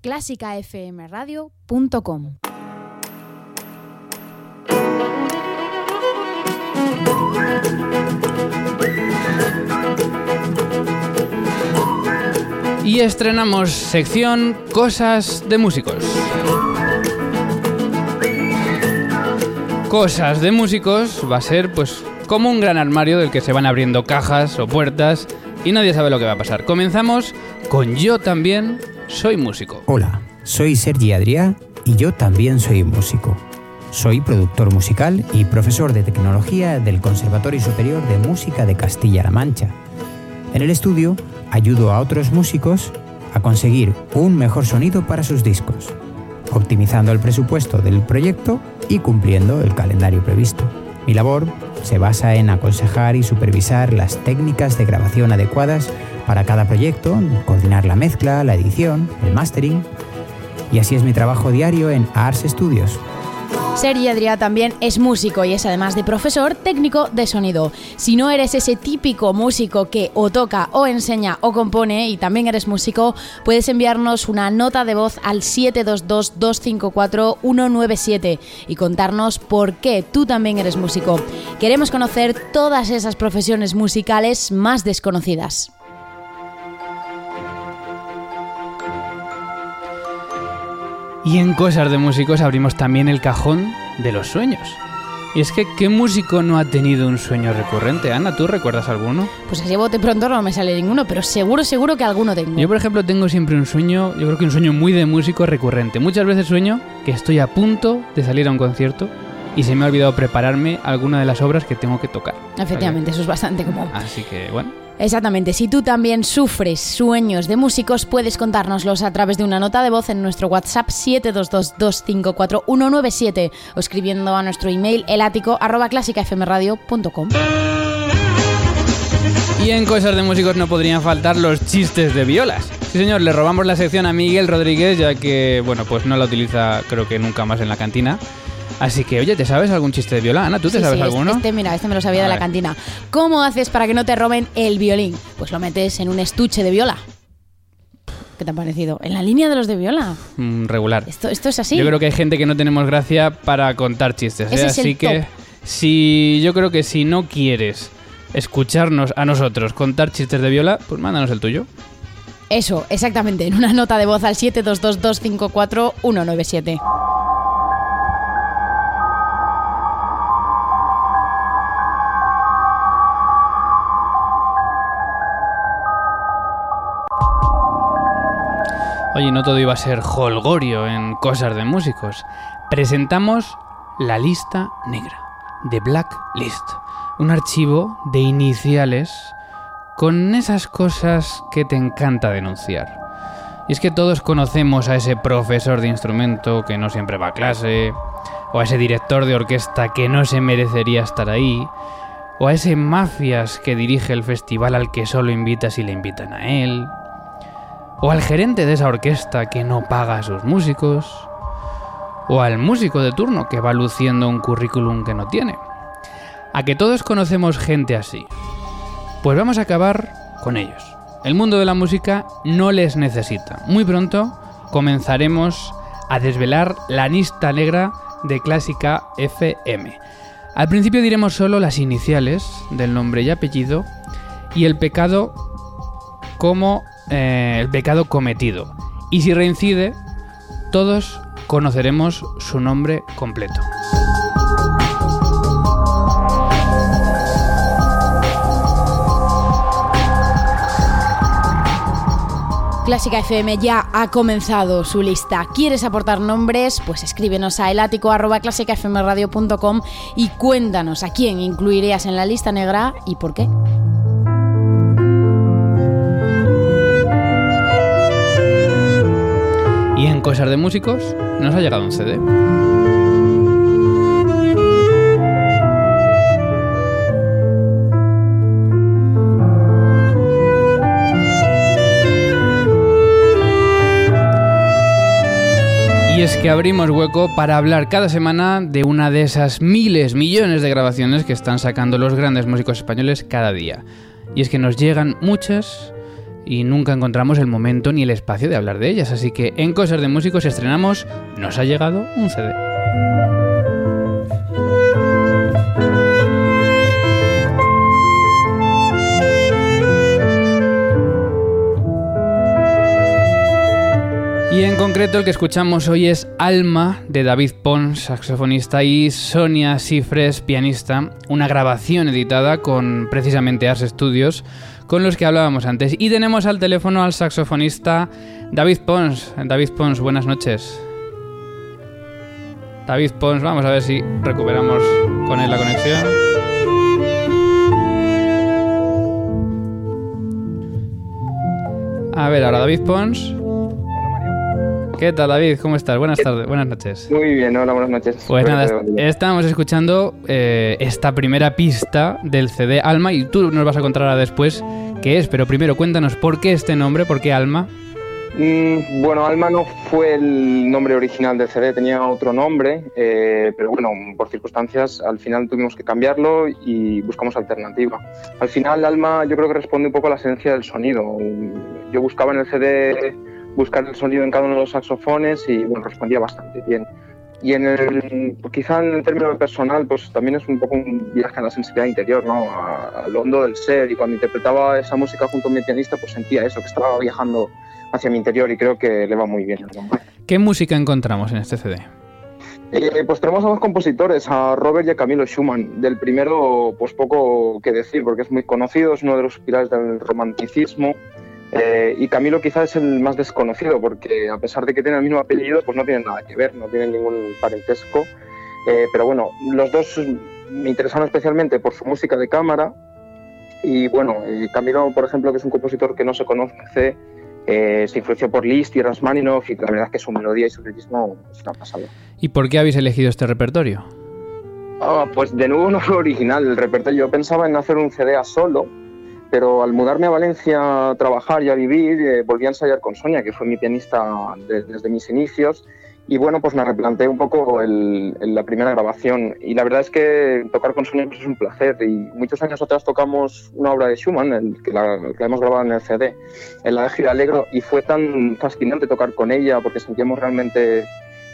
clásicafmradio.com. Y estrenamos sección Cosas de músicos. Cosas de músicos va a ser pues como un gran armario del que se van abriendo cajas o puertas y nadie sabe lo que va a pasar. Comenzamos con Yo también soy músico. Hola, soy Sergi Adrià y yo también soy músico. Soy productor musical y profesor de tecnología del Conservatorio Superior de Música de Castilla-La Mancha. En el estudio ayudo a otros músicos a conseguir un mejor sonido para sus discos, optimizando el presupuesto del proyecto y cumpliendo el calendario previsto. Mi labor se basa en aconsejar y supervisar las técnicas de grabación adecuadas para cada proyecto, coordinar la mezcla, la edición, el mastering. Y así es mi trabajo diario en Ars Studios, Sergi Adrià también es músico y es además de profesor técnico de sonido. Si no eres ese típico músico que o toca o enseña o compone y también eres músico, puedes enviarnos una nota de voz al 722-254-197 y contarnos por qué tú también eres músico. Queremos conocer todas esas profesiones musicales más desconocidas. Y en Cosas de Músicos abrimos también el cajón de los sueños. Y es que, ¿qué músico no ha tenido un sueño recurrente? Ana, ¿tú recuerdas alguno? Pues así bote pronto no me sale ninguno, pero seguro, seguro que alguno tengo. Yo, por ejemplo, tengo siempre un sueño, yo creo que un sueño muy de músico recurrente. Muchas veces sueño que estoy a punto de salir a un concierto y se me ha olvidado prepararme alguna de las obras que tengo que tocar. Efectivamente, eso es bastante común. Así que, bueno. Exactamente, si tú también sufres sueños de músicos, puedes contárnoslos a través de una nota de voz en nuestro WhatsApp 722254197 o escribiendo a nuestro email elático arroba clásicafmradio.com. Y en Cosas de Músicos no podrían faltar los chistes de violas. Sí, señor, le robamos la sección a Miguel Rodríguez, ya que, bueno, pues no la utiliza creo que nunca más en la cantina. Así que, oye, ¿te sabes algún chiste de viola? Ana, ¿tú te sabes sí, alguno? Este, mira, este me lo sabía A de la cantina. ¿Cómo haces para que no te roben el violín? Pues lo metes en un estuche de viola. ¿Qué te ha parecido? En la línea de los de viola. Mm, regular. Esto, esto es así. Yo creo que hay gente que no tenemos gracia para contar chistes. ¿eh? Ese es el Así que, top. si yo creo que si no quieres escucharnos a nosotros contar chistes de viola, pues mándanos el tuyo. Eso, exactamente, en una nota de voz al 722254197. Oye, no todo iba a ser holgorio en cosas de músicos. Presentamos la lista negra, de Black List, un archivo de iniciales con esas cosas que te encanta denunciar. Y es que todos conocemos a ese profesor de instrumento que no siempre va a clase, o a ese director de orquesta que no se merecería estar ahí, o a ese mafias que dirige el festival al que solo invita si le invitan a él, o al gerente de esa orquesta que no paga a sus músicos, o al músico de turno que va luciendo un currículum que no tiene. A que todos conocemos gente así. Pues vamos a acabar con ellos. El mundo de la música no les necesita. Muy pronto comenzaremos a desvelar la lista negra de Clásica FM. Al principio diremos solo las iniciales del nombre y apellido y el pecado como eh, el pecado cometido. Y si reincide, todos conoceremos su nombre completo. Clásica FM ya ha comenzado su lista. ¿Quieres aportar nombres? Pues escríbenos a elático.clásicafmradio.com y cuéntanos a quién incluirías en la lista negra y por qué. Y en Cosas de Músicos nos ha llegado un CD. Y es que abrimos hueco para hablar cada semana de una de esas miles, millones de grabaciones que están sacando los grandes músicos españoles cada día. Y es que nos llegan muchas y nunca encontramos el momento ni el espacio de hablar de ellas. Así que en Cosas de Músicos estrenamos Nos ha llegado un CD. Y en concreto el que escuchamos hoy es Alma de David Pons, saxofonista, y Sonia Sifres, pianista, una grabación editada con precisamente Ars Studios, con los que hablábamos antes. Y tenemos al teléfono al saxofonista David Pons. David Pons, buenas noches. David Pons, vamos a ver si recuperamos con él la conexión. A ver, ahora David Pons. ¿Qué tal, David? ¿Cómo estás? Buenas tardes, buenas noches. Muy bien, hola, buenas noches. Pues nada, estábamos escuchando eh, esta primera pista del CD Alma y tú nos vas a contar ahora después qué es, pero primero cuéntanos por qué este nombre, por qué Alma. Mm, bueno, Alma no fue el nombre original del CD, tenía otro nombre, eh, pero bueno, por circunstancias al final tuvimos que cambiarlo y buscamos alternativa. Al final Alma yo creo que responde un poco a la esencia del sonido. Yo buscaba en el CD buscar el sonido en cada uno de los saxofones y bueno, respondía bastante bien. Y en el, quizá en el término personal, pues también es un poco un viaje a la sensibilidad interior, ¿no? al hondo del ser. Y cuando interpretaba esa música junto a mi pianista, pues sentía eso, que estaba viajando hacia mi interior y creo que le va muy bien. ¿Qué música encontramos en este CD? Eh, pues tenemos a dos compositores, a Robert y a Camilo Schumann. Del primero, pues poco que decir, porque es muy conocido, es uno de los pilares del romanticismo. Eh, y Camilo quizás es el más desconocido porque a pesar de que tiene el mismo apellido, pues no tienen nada que ver, no tienen ningún parentesco. Eh, pero bueno, los dos me interesaron especialmente por su música de cámara y bueno, eh, Camilo, por ejemplo, que es un compositor que no se conoce, se influenció por Liszt y Rachmaninoff y la verdad es que su melodía y su ritmo es una pasada. ¿Y por qué habéis elegido este repertorio? Ah, pues de nuevo no fue original el repertorio. Yo pensaba en hacer un CD a solo, pero al mudarme a Valencia a trabajar y a vivir, eh, volví a ensayar con Sonia, que fue mi pianista desde mis inicios. Y bueno, pues me replanteé un poco la primera grabación. Y la verdad es que tocar con Sonia pues, es un placer. Y muchos años atrás tocamos una obra de Schumann, el, que, la, hemos grabado en el CD, en la de Giralegro. Y fue tan fascinante tocar con ella porque sentíamos realmente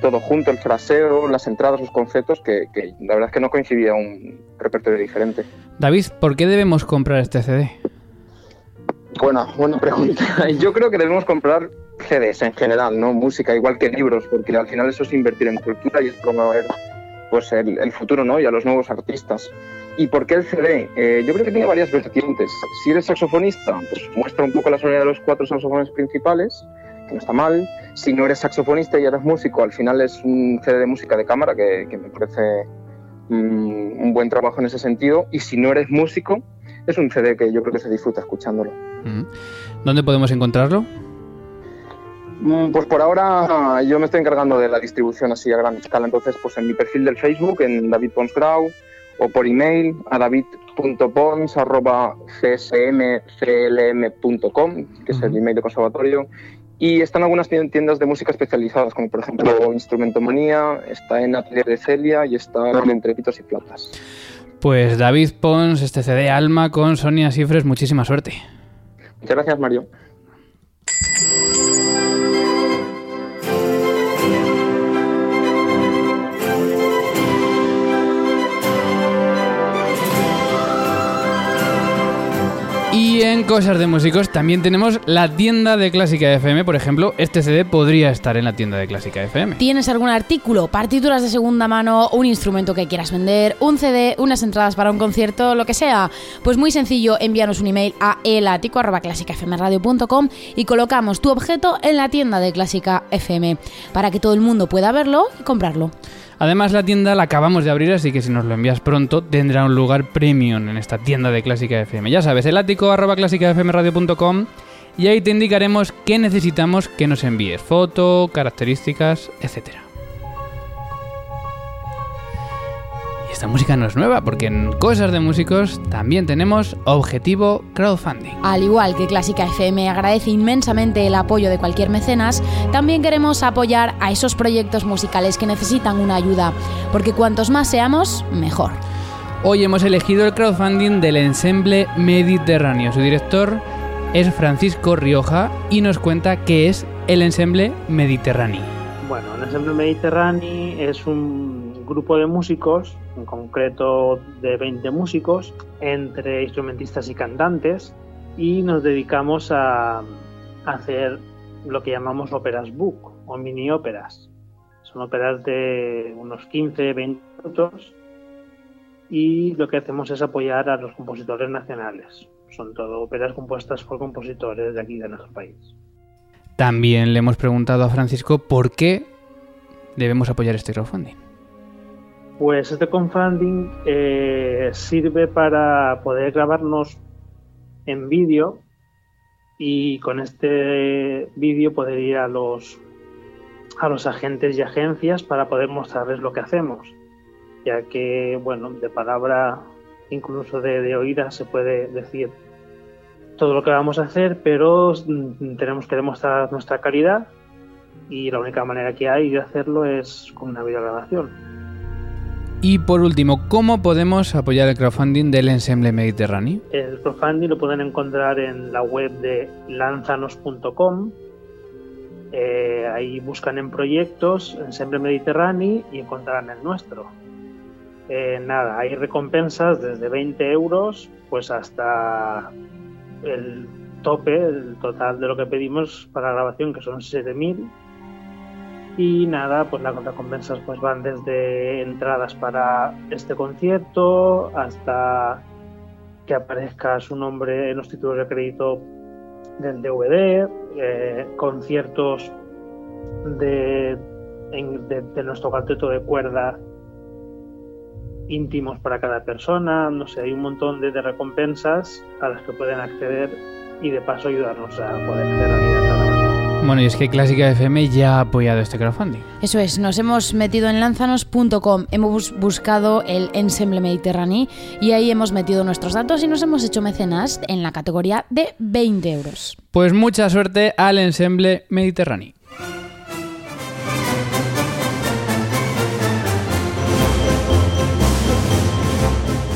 todo junto, el fraseo, las entradas, los conceptos, que, la verdad es que no coincidía un repertorio diferente. David, ¿por qué debemos comprar este CD? Buena, buena pregunta. Yo creo que debemos comprar CDs en general, no música, igual que libros, porque al final eso es invertir en cultura y es promover pues el, futuro ¿no? y a los nuevos artistas. ¿Y por qué el CD? Eh, yo creo que tiene varias vertientes. Si eres saxofonista, pues muestra un poco la sonoridad de los cuatro saxofones principales, que no está mal. Si no eres saxofonista y eres músico, al final es un CD de música de cámara, que, me parece mm, un buen trabajo en ese sentido. Y si no eres músico, es un CD que yo creo que se disfruta escuchándolo. ¿Dónde podemos encontrarlo? Mm, pues por ahora yo me estoy encargando de la distribución así a gran escala, entonces pues en mi perfil del Facebook, en David Ponsgrau, o por email a david.pons.gsmclm.com, que es el email de conservatorio, y están algunas tiendas de música especializadas, como por ejemplo Instrumentomanía, está en Atelier de Celia y está en Entre Pitos y Platas. Pues David Pons, este CD Alma con Sonia Cifres, muchísima suerte. Muchas gracias, Mario. Y en Cosas de Músicos también tenemos la tienda de Clásica FM. Por ejemplo, este CD podría estar en la tienda de Clásica FM. ¿Tienes algún artículo, partituras de segunda mano, un instrumento que quieras vender, un CD, unas entradas para un concierto, lo que sea? Pues muy sencillo, envíanos un email a elatico.clásicafmradio.com y colocamos tu objeto en la tienda de Clásica FM para que todo el mundo pueda verlo y comprarlo. Además, la tienda la acabamos de abrir, así que si nos lo envías pronto, tendrá un lugar premium en esta tienda de Clásica FM. Ya sabes, el ático arroba clásicafmradio.com y ahí te indicaremos qué necesitamos que nos envíes, foto, características, etcétera. Esta música no es nueva, porque en Cosas de Músicos también tenemos Objetivo Crowdfunding. Al igual que Clásica FM agradece inmensamente el apoyo de cualquier mecenas, también queremos apoyar a esos proyectos musicales que necesitan una ayuda, porque cuantos más seamos, mejor. Hoy hemos elegido el crowdfunding del ensemble Mediterráneo. Su director es Francisco Rioja y nos cuenta qué es el ensemble Mediterráneo. Bueno, el ensemble Mediterráneo es un grupo de músicos, en concreto de 20 músicos, entre instrumentistas y cantantes, y nos dedicamos a hacer lo que llamamos óperas book o mini óperas. Son óperas de unos 15, 20 minutos y lo que hacemos es apoyar a los compositores nacionales. Son todo óperas compuestas por compositores de aquí de nuestro país. También le hemos preguntado a Francisco por qué debemos apoyar este crowdfunding. Pues este crowdfunding eh, sirve para poder grabarnos en vídeo y con este vídeo poder ir a los a los agentes y agencias para poder mostrarles lo que hacemos ya que bueno de palabra incluso de, de oída se puede decir todo lo que vamos a hacer pero tenemos que demostrar nuestra calidad y la única manera que hay de hacerlo es con una videograbación y por último, ¿cómo podemos apoyar el crowdfunding del Ensemble Mediterráneo? El crowdfunding lo pueden encontrar en la web de lanzanos.com. Eh, ahí buscan en proyectos Ensemble Mediterráneo y encontrarán el nuestro. Eh, nada, hay recompensas desde 20 euros pues hasta el tope, el total de lo que pedimos para la grabación, que son 7.000 y nada, pues las recompensas pues van desde entradas para este concierto hasta que aparezca su nombre en los títulos de crédito del DVD, eh, conciertos de, de, nuestro cuarteto de cuerda íntimos para cada persona, no sé, hay un montón de, recompensas a las que pueden acceder y de paso ayudarnos a poder hacer realidad bueno, y es que Clásica FM ya ha apoyado este crowdfunding. Eso es, nos hemos metido en lanzanos.com, hemos buscado el Ensemble Mediterráneo y ahí hemos metido nuestros datos y nos hemos hecho mecenas en la categoría de 20 euros. Pues mucha suerte al Ensemble Mediterráneo.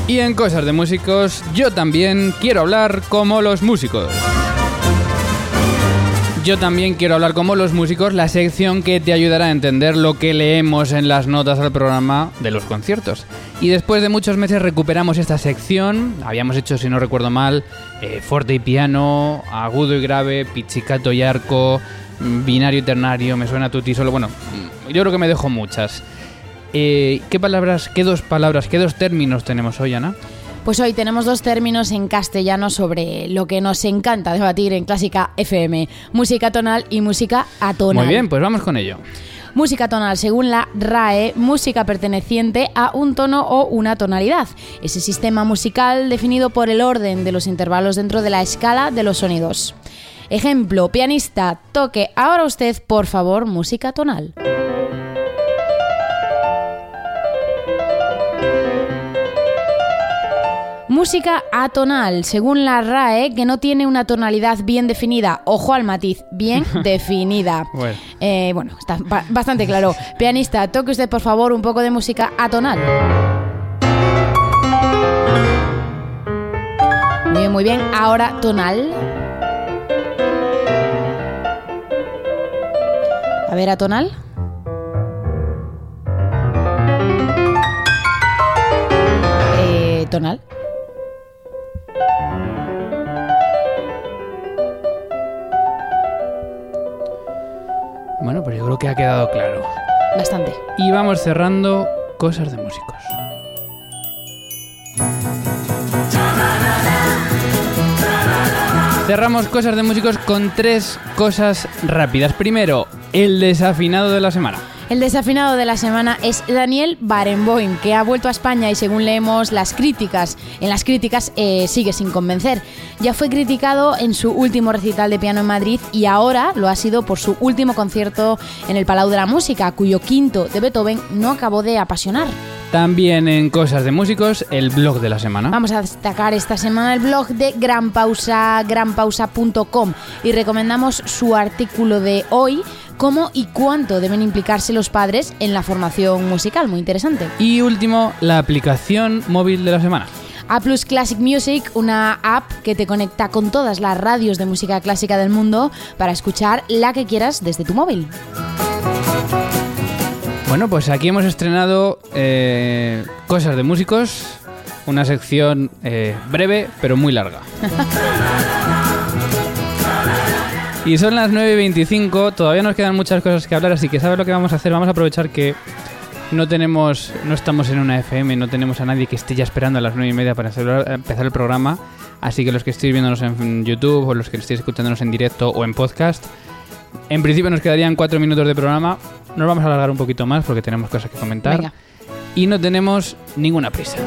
Y en cosas de músicos, yo también quiero hablar como los músicos. Yo también quiero hablar como los músicos, la sección que te ayudará a entender lo que leemos en las notas del programa de los conciertos. Y después de muchos meses recuperamos esta sección. Habíamos hecho, si no recuerdo mal, eh, fuerte y piano, agudo y grave, pizzicato y arco, binario y ternario, me suena tutti solo. Bueno, yo creo que me dejo muchas. Eh, ¿Qué palabras, qué dos palabras, qué dos términos tenemos hoy, Ana? Pues hoy tenemos dos términos en castellano sobre lo que nos encanta debatir en Clásica FM, música tonal y música atonal. Muy bien, pues vamos con ello. Música tonal, según la RAE, música perteneciente a un tono o una tonalidad. Ese sistema musical definido por el orden de los intervalos dentro de la escala de los sonidos. Ejemplo, pianista, toque ahora usted, por favor, música tonal. Música atonal, según la RAE, que no tiene una tonalidad bien definida. Ojo al matiz, bien definida. Bueno. Eh, bueno, está bastante claro. Pianista, toque usted por favor un poco de música atonal. Muy bien, muy bien. Ahora tonal. A ver, atonal. Eh, tonal. Ha quedado claro. Bastante. Y vamos cerrando cosas de músicos. Cerramos cosas de músicos con tres cosas rápidas. Primero, el desafinado de la semana. El desafinado de la semana es Daniel Barenboim, que ha vuelto a España y según leemos las críticas, en las críticas eh, sigue sin convencer. Ya fue criticado en su último recital de piano en Madrid y ahora lo ha sido por su último concierto en el Palau de la Música, cuyo quinto de Beethoven no acabó de apasionar. También en Cosas de Músicos, el blog de la semana. Vamos a destacar esta semana el blog de Gran Pausa, granpausa.com y recomendamos su artículo de hoy cómo y cuánto deben implicarse los padres en la formación musical. Muy interesante. Y último, la aplicación móvil de la semana. A Plus Classic Music, una app que te conecta con todas las radios de música clásica del mundo para escuchar la que quieras desde tu móvil. Bueno, pues aquí hemos estrenado eh, Cosas de Músicos, una sección eh, breve pero muy larga. y son las 9.25, todavía nos quedan muchas cosas que hablar, así que ¿sabes lo que vamos a hacer? Vamos a aprovechar que no tenemos, no estamos en una FM, no tenemos a nadie que esté ya esperando a las 9 y media para empezar el programa, así que los que estéis viéndonos en YouTube o los que estéis escuchándonos en directo o en podcast, en principio nos quedarían 4 minutos de programa, nos vamos a alargar un poquito más porque tenemos cosas que comentar. Y no tenemos ninguna prisa.